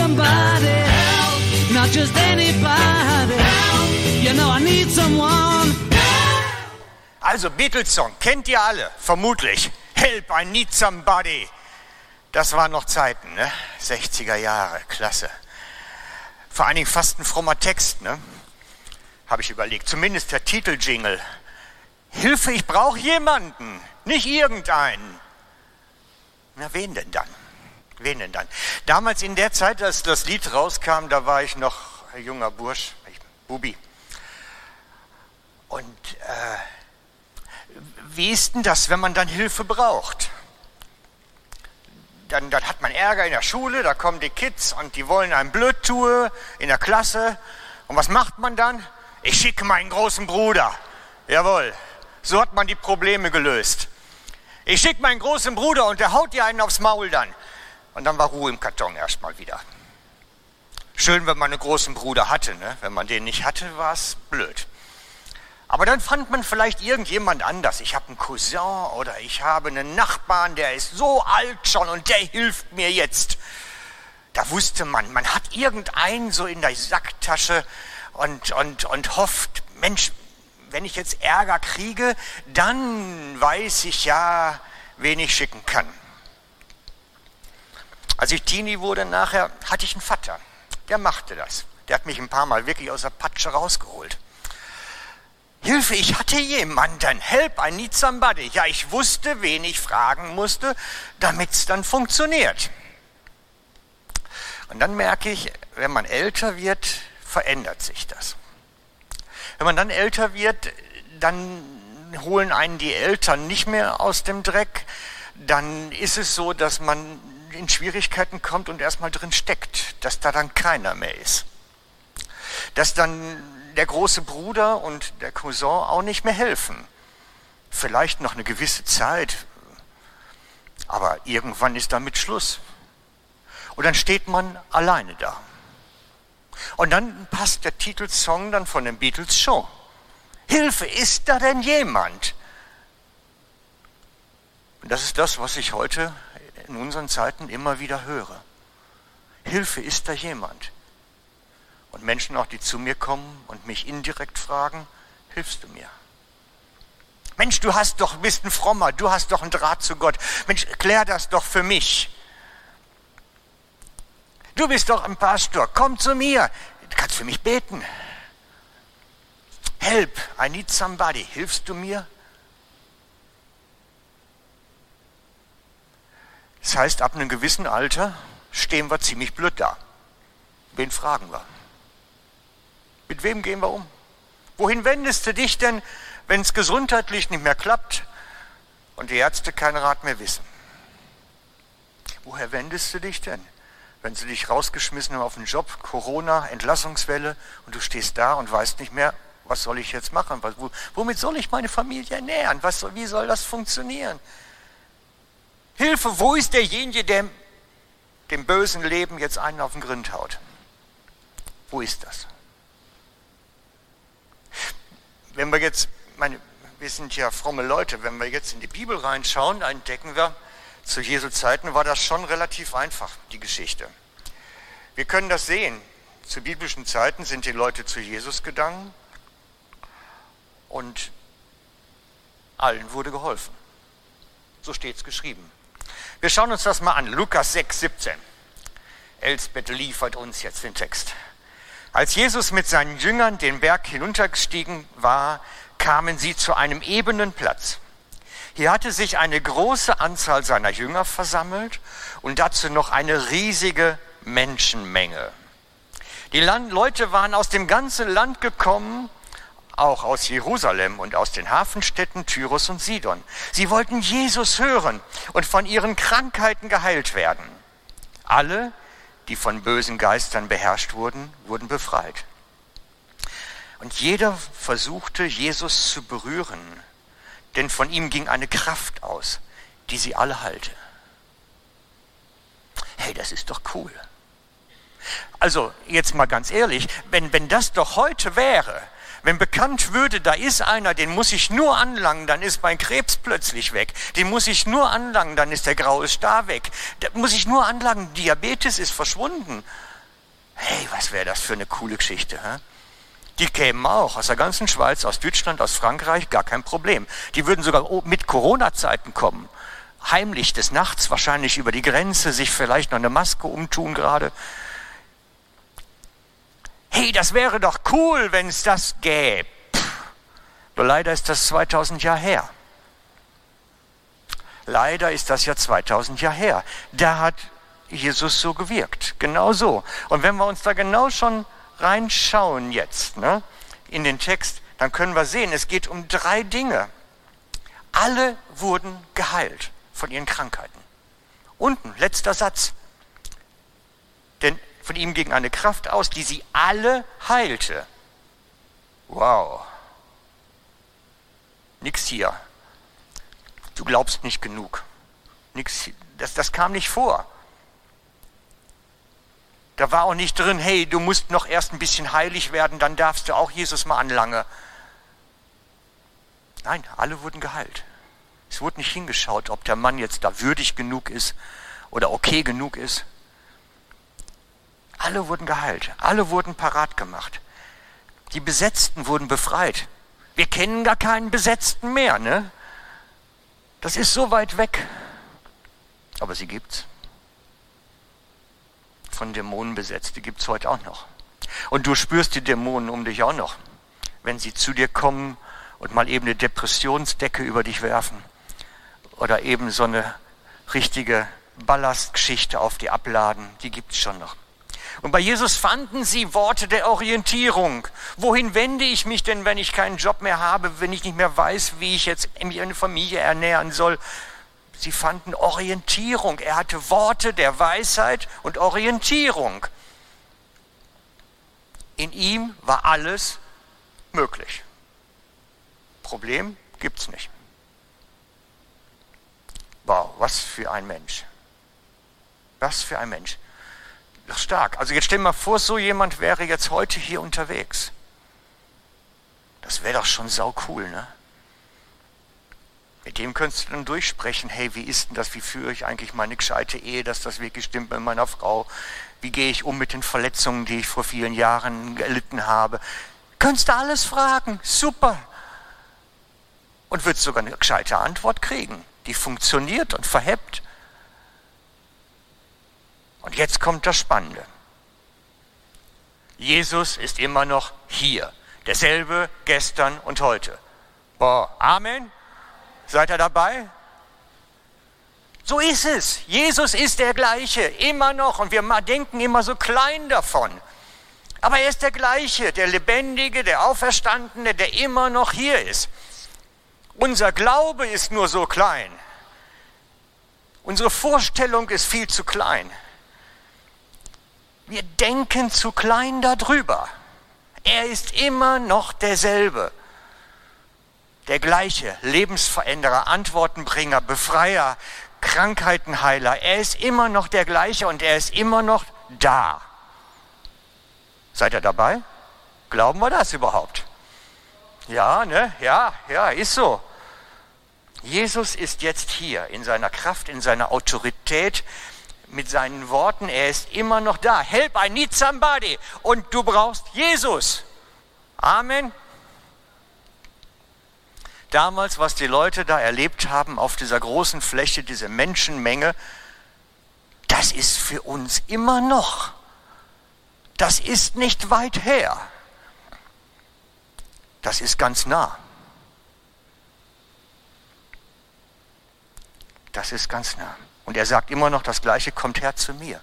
somebody help, not just anybody help. You know I need someone. Also Beatles-Song, kennt ihr alle, vermutlich. Help, I need somebody. Das waren noch Zeiten, ne? 60er Jahre, klasse. Vor allen Dingen fast ein frommer Text, ne? Habe ich überlegt. Zumindest der Titeljingle. Hilfe, ich brauche jemanden, nicht irgendeinen. Na, wen denn dann? Wen denn dann? Damals in der Zeit, als das Lied rauskam, da war ich noch ein junger Bursch, Bubi. Und äh, wie ist denn das, wenn man dann Hilfe braucht? Dann, dann hat man Ärger in der Schule, da kommen die Kids und die wollen einem blöd tun in der Klasse. Und was macht man dann? Ich schicke meinen großen Bruder. Jawohl, so hat man die Probleme gelöst. Ich schicke meinen großen Bruder und der haut dir einen aufs Maul dann. Und dann war Ruhe im Karton erstmal wieder. Schön, wenn man einen großen Bruder hatte. Ne? Wenn man den nicht hatte, war es blöd. Aber dann fand man vielleicht irgendjemand anders. Ich habe einen Cousin oder ich habe einen Nachbarn, der ist so alt schon und der hilft mir jetzt. Da wusste man, man hat irgendeinen so in der Sacktasche und, und, und hofft, Mensch, wenn ich jetzt Ärger kriege, dann weiß ich ja, wen ich schicken kann. Als ich Teenie wurde nachher, hatte ich einen Vater, der machte das. Der hat mich ein paar Mal wirklich aus der Patsche rausgeholt. Hilfe, ich hatte jemanden. Help, I need somebody. Ja, ich wusste, wen ich fragen musste, damit es dann funktioniert. Und dann merke ich, wenn man älter wird, verändert sich das. Wenn man dann älter wird, dann holen einen die Eltern nicht mehr aus dem Dreck. Dann ist es so, dass man in Schwierigkeiten kommt und erstmal drin steckt, dass da dann keiner mehr ist. Dass dann der große Bruder und der Cousin auch nicht mehr helfen. Vielleicht noch eine gewisse Zeit, aber irgendwann ist damit Schluss. Und dann steht man alleine da. Und dann passt der Titelsong dann von den Beatles schon. Hilfe, ist da denn jemand? Und das ist das, was ich heute in unseren Zeiten immer wieder höre. Hilfe, ist da jemand? Und Menschen auch, die zu mir kommen und mich indirekt fragen, hilfst du mir? Mensch, du hast doch, bist ein Frommer, du hast doch einen Draht zu Gott. Mensch, klär das doch für mich. Du bist doch ein Pastor, komm zu mir. Du kannst für mich beten. Help, I need somebody. Hilfst du mir? Das heißt, ab einem gewissen Alter stehen wir ziemlich blöd da. Wen fragen wir? Mit wem gehen wir um? Wohin wendest du dich denn, wenn es gesundheitlich nicht mehr klappt und die Ärzte keinen Rat mehr wissen? Woher wendest du dich denn? wenn sie dich rausgeschmissen haben auf den Job, Corona, Entlassungswelle und du stehst da und weißt nicht mehr, was soll ich jetzt machen? womit soll ich meine Familie ernähren? Was, wie soll das funktionieren? Hilfe, wo ist derjenige, der dem bösen Leben jetzt einen auf den Grind haut? Wo ist das? Wenn wir jetzt, meine, wir sind ja fromme Leute, wenn wir jetzt in die Bibel reinschauen, entdecken wir, zu Jesu Zeiten war das schon relativ einfach, die Geschichte. Wir können das sehen. Zu biblischen Zeiten sind die Leute zu Jesus gegangen und allen wurde geholfen. So steht es geschrieben. Wir schauen uns das mal an. Lukas 6, 17. Elsbeth liefert uns jetzt den Text. Als Jesus mit seinen Jüngern den Berg hinuntergestiegen war, kamen sie zu einem ebenen Platz. Hier hatte sich eine große Anzahl seiner Jünger versammelt und dazu noch eine riesige Menschenmenge. Die Land Leute waren aus dem ganzen Land gekommen, auch aus Jerusalem und aus den Hafenstädten Tyrus und Sidon. Sie wollten Jesus hören und von ihren Krankheiten geheilt werden. Alle, die von bösen Geistern beherrscht wurden, wurden befreit. Und jeder versuchte, Jesus zu berühren, denn von ihm ging eine Kraft aus, die sie alle halte. Hey, das ist doch cool. Also jetzt mal ganz ehrlich, wenn, wenn das doch heute wäre, wenn bekannt würde, da ist einer, den muss ich nur anlangen, dann ist mein Krebs plötzlich weg. Den muss ich nur anlangen, dann ist der graue Star weg. Da muss ich nur anlangen, Diabetes ist verschwunden. Hey, was wäre das für eine coole Geschichte, hä? Die kämen auch aus der ganzen Schweiz, aus Deutschland, aus Frankreich, gar kein Problem. Die würden sogar mit Corona-Zeiten kommen. Heimlich des Nachts, wahrscheinlich über die Grenze, sich vielleicht noch eine Maske umtun gerade. Hey, das wäre doch cool, wenn es das gäbe. Nur leider ist das 2000 Jahre her. Leider ist das ja 2000 Jahre her. Da hat Jesus so gewirkt. Genau so. Und wenn wir uns da genau schon reinschauen jetzt ne, in den Text, dann können wir sehen, es geht um drei Dinge. Alle wurden geheilt von ihren Krankheiten. Unten, letzter Satz. Von ihm ging eine Kraft aus, die sie alle heilte. Wow. Nix hier. Du glaubst nicht genug. Nix, das, das kam nicht vor. Da war auch nicht drin, hey, du musst noch erst ein bisschen heilig werden, dann darfst du auch Jesus mal anlange. Nein, alle wurden geheilt. Es wurde nicht hingeschaut, ob der Mann jetzt da würdig genug ist oder okay genug ist. Alle wurden geheilt, alle wurden parat gemacht. Die Besetzten wurden befreit. Wir kennen gar keinen Besetzten mehr, ne? Das ist so weit weg. Aber sie gibt's von Dämonen besetzt, die gibt es heute auch noch. Und du spürst die Dämonen um dich auch noch, wenn sie zu dir kommen und mal eben eine Depressionsdecke über dich werfen oder eben so eine richtige Ballastgeschichte auf die abladen, die gibt es schon noch. Und bei Jesus fanden sie Worte der Orientierung. Wohin wende ich mich denn, wenn ich keinen Job mehr habe, wenn ich nicht mehr weiß, wie ich jetzt eine Familie ernähren soll? Sie fanden Orientierung. Er hatte Worte der Weisheit und Orientierung. In ihm war alles möglich. Problem gibt es nicht. Wow, was für ein Mensch. Was für ein Mensch. Doch stark. Also jetzt stell dir mal vor, so jemand wäre jetzt heute hier unterwegs. Das wäre doch schon sau cool, ne? Mit dem könntest du dann durchsprechen, hey, wie ist denn das, wie führe ich eigentlich meine gescheite Ehe, dass das wirklich stimmt mit meiner Frau, wie gehe ich um mit den Verletzungen, die ich vor vielen Jahren erlitten habe. Könntest du alles fragen, super. Und würdest sogar eine gescheite Antwort kriegen, die funktioniert und verhebt. Und jetzt kommt das Spannende. Jesus ist immer noch hier, derselbe gestern und heute. Boah, Amen. Seid ihr dabei? So ist es. Jesus ist der gleiche, immer noch. Und wir denken immer so klein davon. Aber er ist der gleiche, der Lebendige, der Auferstandene, der immer noch hier ist. Unser Glaube ist nur so klein. Unsere Vorstellung ist viel zu klein. Wir denken zu klein darüber. Er ist immer noch derselbe der gleiche, Lebensveränderer, Antwortenbringer, Befreier, Krankheitenheiler. Er ist immer noch der gleiche und er ist immer noch da. Seid ihr dabei? Glauben wir das überhaupt? Ja, ne? Ja, ja, ist so. Jesus ist jetzt hier in seiner Kraft, in seiner Autorität, mit seinen Worten. Er ist immer noch da. Help, I need somebody. Und du brauchst Jesus. Amen damals, was die Leute da erlebt haben auf dieser großen Fläche, diese Menschenmenge, das ist für uns immer noch. Das ist nicht weit her. Das ist ganz nah. Das ist ganz nah. Und er sagt immer noch das Gleiche, kommt her zu mir.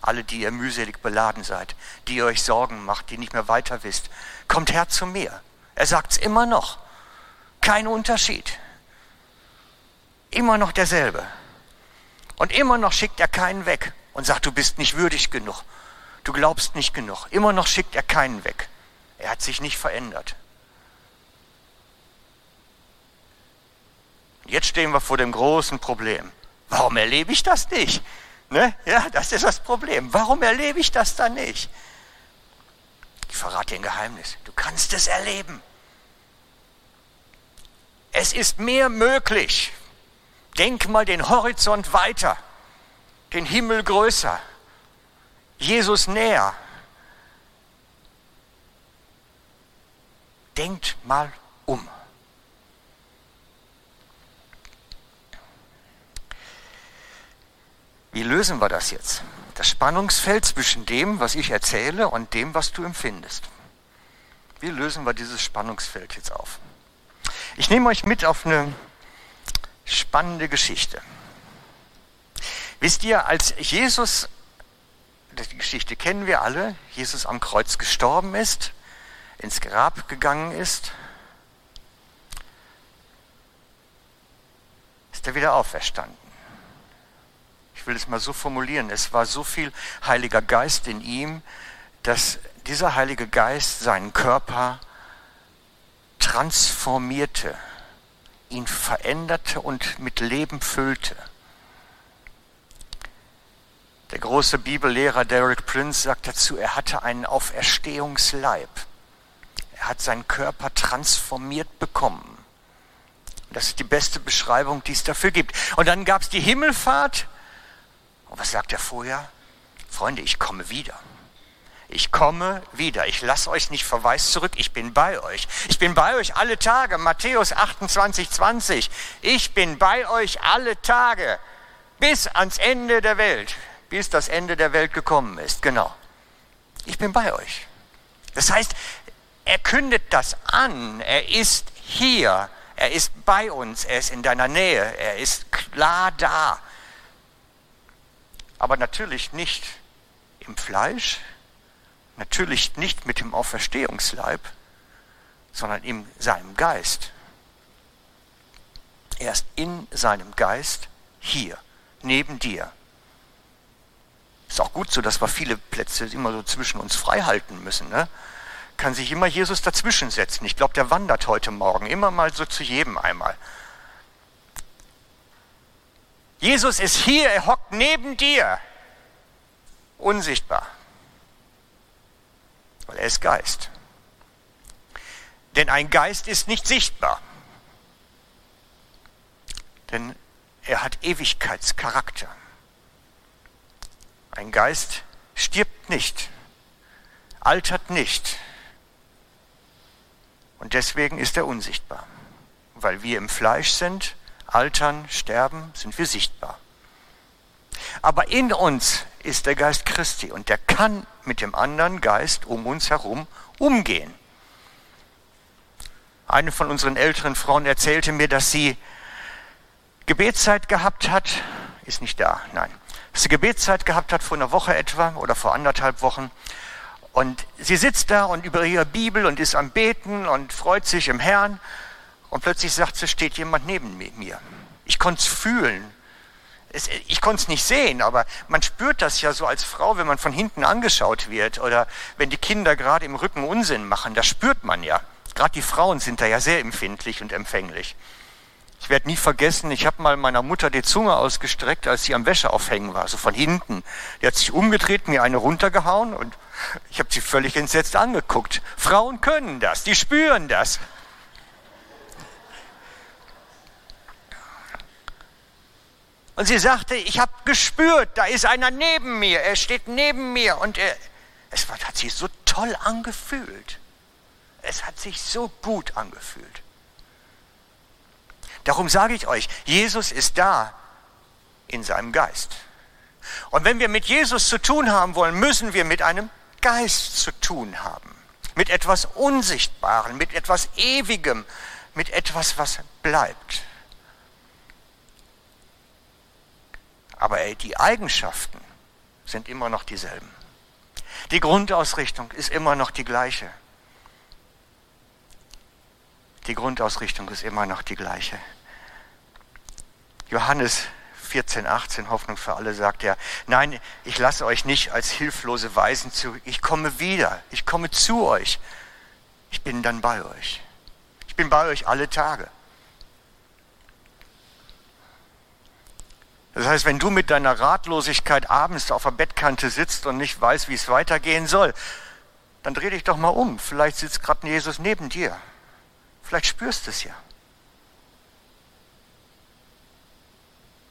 Alle, die ihr mühselig beladen seid, die ihr euch Sorgen macht, die nicht mehr weiter wisst, kommt her zu mir. Er sagt es immer noch. Kein Unterschied. Immer noch derselbe. Und immer noch schickt er keinen weg und sagt, du bist nicht würdig genug. Du glaubst nicht genug. Immer noch schickt er keinen weg. Er hat sich nicht verändert. Jetzt stehen wir vor dem großen Problem. Warum erlebe ich das nicht? Ne? Ja, das ist das Problem. Warum erlebe ich das dann nicht? Ich verrate dir ein Geheimnis. Du kannst es erleben. Es ist mehr möglich. Denk mal den Horizont weiter, den Himmel größer, Jesus näher. Denkt mal um. Lösen wir das jetzt? Das Spannungsfeld zwischen dem, was ich erzähle und dem, was du empfindest. Wie lösen wir dieses Spannungsfeld jetzt auf? Ich nehme euch mit auf eine spannende Geschichte. Wisst ihr, als Jesus, die Geschichte kennen wir alle, Jesus am Kreuz gestorben ist, ins Grab gegangen ist, ist er wieder auferstanden. Ich will es mal so formulieren, es war so viel Heiliger Geist in ihm, dass dieser Heilige Geist seinen Körper transformierte, ihn veränderte und mit Leben füllte. Der große Bibellehrer Derek Prince sagt dazu, er hatte einen Auferstehungsleib. Er hat seinen Körper transformiert bekommen. Das ist die beste Beschreibung, die es dafür gibt. Und dann gab es die Himmelfahrt. Und was sagt er vorher? Freunde, ich komme wieder. Ich komme wieder. Ich lasse euch nicht verweist zurück. Ich bin bei euch. Ich bin bei euch alle Tage. Matthäus 28, 20. Ich bin bei euch alle Tage bis ans Ende der Welt. Bis das Ende der Welt gekommen ist. Genau. Ich bin bei euch. Das heißt, er kündet das an. Er ist hier. Er ist bei uns. Er ist in deiner Nähe. Er ist klar da. Aber natürlich nicht im Fleisch, Natürlich nicht mit dem Auferstehungsleib, sondern in seinem Geist. Er ist in seinem Geist hier, neben dir. Ist auch gut so, dass wir viele Plätze immer so zwischen uns frei halten müssen. Ne? Kann sich immer Jesus dazwischen setzen. Ich glaube, der wandert heute Morgen immer mal so zu jedem einmal. Jesus ist hier, er hockt neben dir. Unsichtbar weil er ist Geist. Denn ein Geist ist nicht sichtbar. Denn er hat Ewigkeitscharakter. Ein Geist stirbt nicht, altert nicht. Und deswegen ist er unsichtbar. Weil wir im Fleisch sind, altern, sterben, sind wir sichtbar. Aber in uns ist der Geist Christi und der kann mit dem anderen Geist um uns herum umgehen. Eine von unseren älteren Frauen erzählte mir, dass sie Gebetszeit gehabt hat, ist nicht da, nein, dass sie Gebetszeit gehabt hat vor einer Woche etwa oder vor anderthalb Wochen. Und sie sitzt da und über ihre Bibel und ist am Beten und freut sich im Herrn. Und plötzlich sagt sie, steht jemand neben mir. Ich konnte es fühlen, ich konnte es nicht sehen, aber man spürt das ja so als Frau, wenn man von hinten angeschaut wird oder wenn die Kinder gerade im Rücken Unsinn machen, das spürt man ja. Gerade die Frauen sind da ja sehr empfindlich und empfänglich. Ich werde nie vergessen, ich habe mal meiner Mutter die Zunge ausgestreckt, als sie am Wäscheaufhängen war, so von hinten. Die hat sich umgedreht, mir eine runtergehauen und ich habe sie völlig entsetzt angeguckt. Frauen können das, die spüren das. Und sie sagte, ich habe gespürt, da ist einer neben mir, er steht neben mir und er, es hat sich so toll angefühlt. Es hat sich so gut angefühlt. Darum sage ich euch, Jesus ist da in seinem Geist. Und wenn wir mit Jesus zu tun haben wollen, müssen wir mit einem Geist zu tun haben. Mit etwas Unsichtbarem, mit etwas Ewigem, mit etwas, was bleibt. Aber die Eigenschaften sind immer noch dieselben. Die Grundausrichtung ist immer noch die gleiche. Die Grundausrichtung ist immer noch die gleiche. Johannes 14, 18, Hoffnung für alle, sagt er, nein, ich lasse euch nicht als hilflose Weisen zurück. Ich komme wieder. Ich komme zu euch. Ich bin dann bei euch. Ich bin bei euch alle Tage. Das heißt, wenn du mit deiner Ratlosigkeit abends auf der Bettkante sitzt und nicht weißt, wie es weitergehen soll, dann dreh dich doch mal um. Vielleicht sitzt gerade Jesus neben dir. Vielleicht spürst du es ja.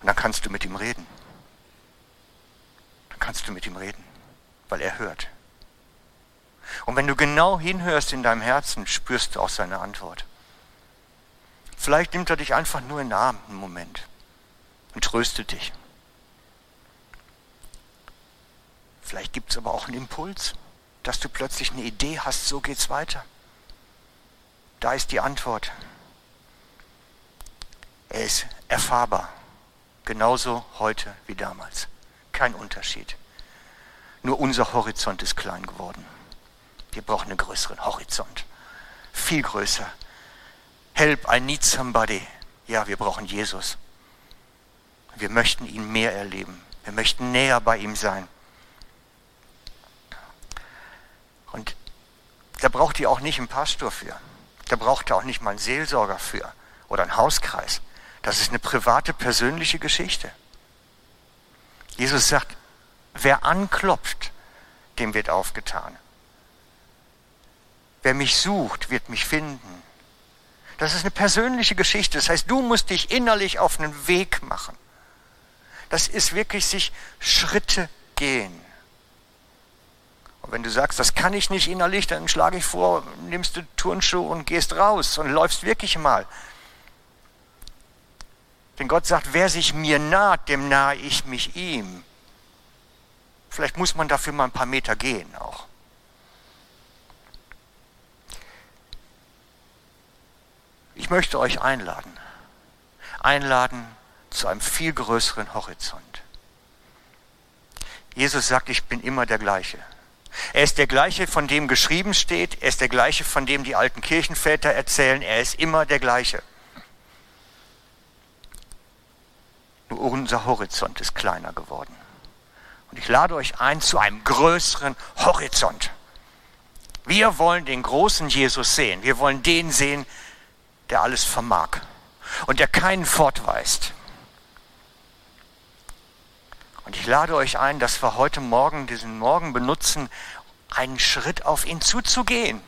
Und dann kannst du mit ihm reden. Dann kannst du mit ihm reden, weil er hört. Und wenn du genau hinhörst in deinem Herzen, spürst du auch seine Antwort. Vielleicht nimmt er dich einfach nur in den Arm einen Moment und tröstet dich. Vielleicht gibt es aber auch einen Impuls, dass du plötzlich eine Idee hast, so geht's weiter. Da ist die Antwort. Er ist erfahrbar. Genauso heute wie damals. Kein Unterschied. Nur unser Horizont ist klein geworden. Wir brauchen einen größeren Horizont. Viel größer. Help, I need somebody. Ja, wir brauchen Jesus. Wir möchten ihn mehr erleben. Wir möchten näher bei ihm sein. Und da braucht ihr auch nicht einen Pastor für. Da braucht ihr auch nicht mal einen Seelsorger für oder einen Hauskreis. Das ist eine private, persönliche Geschichte. Jesus sagt, wer anklopft, dem wird aufgetan. Wer mich sucht, wird mich finden. Das ist eine persönliche Geschichte. Das heißt, du musst dich innerlich auf einen Weg machen. Das ist wirklich sich Schritte gehen. Und wenn du sagst, das kann ich nicht innerlich, dann schlage ich vor, nimmst du Turnschuhe und gehst raus und läufst wirklich mal. Denn Gott sagt, wer sich mir naht, dem nahe ich mich ihm. Vielleicht muss man dafür mal ein paar Meter gehen auch. Ich möchte euch einladen. Einladen zu einem viel größeren Horizont. Jesus sagt, ich bin immer der gleiche. Er ist der gleiche, von dem geschrieben steht. Er ist der gleiche, von dem die alten Kirchenväter erzählen. Er ist immer der gleiche. Nur unser Horizont ist kleiner geworden. Und ich lade euch ein zu einem größeren Horizont. Wir wollen den großen Jesus sehen. Wir wollen den sehen, der alles vermag und der keinen fortweist. Und ich lade euch ein, dass wir heute Morgen diesen Morgen benutzen, einen Schritt auf ihn zuzugehen.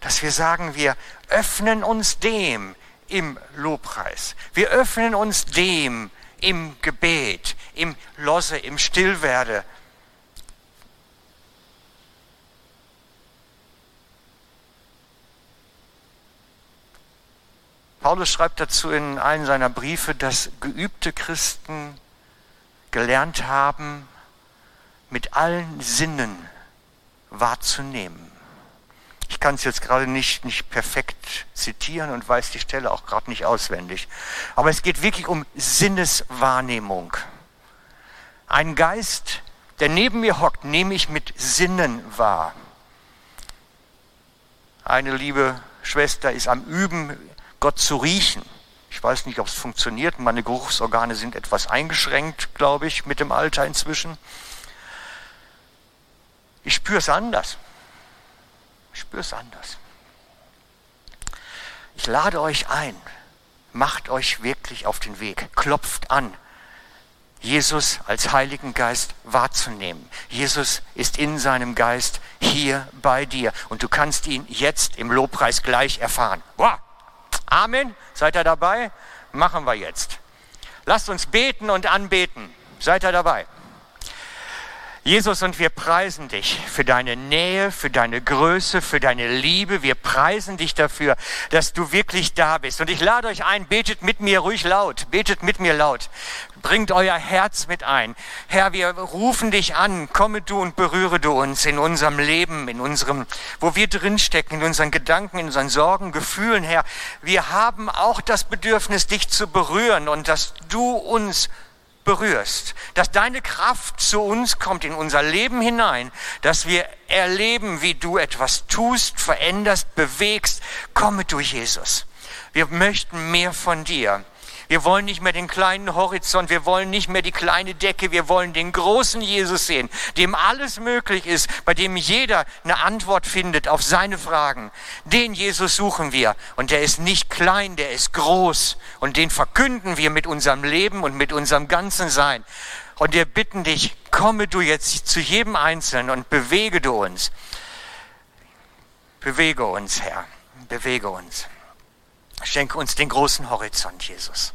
Dass wir sagen, wir öffnen uns dem im Lobpreis. Wir öffnen uns dem im Gebet, im Losse, im Stillwerde. Paulus schreibt dazu in einem seiner Briefe, dass geübte Christen gelernt haben, mit allen Sinnen wahrzunehmen. Ich kann es jetzt gerade nicht, nicht perfekt zitieren und weiß die Stelle auch gerade nicht auswendig. Aber es geht wirklich um Sinneswahrnehmung. Ein Geist, der neben mir hockt, nehme ich mit Sinnen wahr. Eine liebe Schwester ist am Üben, Gott zu riechen. Ich weiß nicht, ob es funktioniert. Meine Geruchsorgane sind etwas eingeschränkt, glaube ich, mit dem Alter inzwischen. Ich spüre es anders. Ich spüre es anders. Ich lade euch ein, macht euch wirklich auf den Weg, klopft an, Jesus als Heiligen Geist wahrzunehmen. Jesus ist in seinem Geist hier bei dir und du kannst ihn jetzt im Lobpreis gleich erfahren. Wow. Amen. Seid ihr dabei? Machen wir jetzt. Lasst uns beten und anbeten. Seid ihr dabei? Jesus, und wir preisen dich für deine Nähe, für deine Größe, für deine Liebe. Wir preisen dich dafür, dass du wirklich da bist. Und ich lade euch ein, betet mit mir ruhig laut, betet mit mir laut. Bringt euer Herz mit ein. Herr, wir rufen dich an, komme du und berühre du uns in unserem Leben, in unserem, wo wir drinstecken, in unseren Gedanken, in unseren Sorgen, Gefühlen, Herr. Wir haben auch das Bedürfnis, dich zu berühren und dass du uns berührst, dass deine Kraft zu uns kommt in unser Leben hinein, dass wir erleben, wie du etwas tust, veränderst, bewegst. Komme du, Jesus. Wir möchten mehr von dir. Wir wollen nicht mehr den kleinen Horizont, wir wollen nicht mehr die kleine Decke, wir wollen den großen Jesus sehen, dem alles möglich ist, bei dem jeder eine Antwort findet auf seine Fragen. Den Jesus suchen wir und der ist nicht klein, der ist groß und den verkünden wir mit unserem Leben und mit unserem ganzen Sein. Und wir bitten dich, komme du jetzt zu jedem Einzelnen und bewege du uns. Bewege uns, Herr, bewege uns. Schenke uns den großen Horizont, Jesus.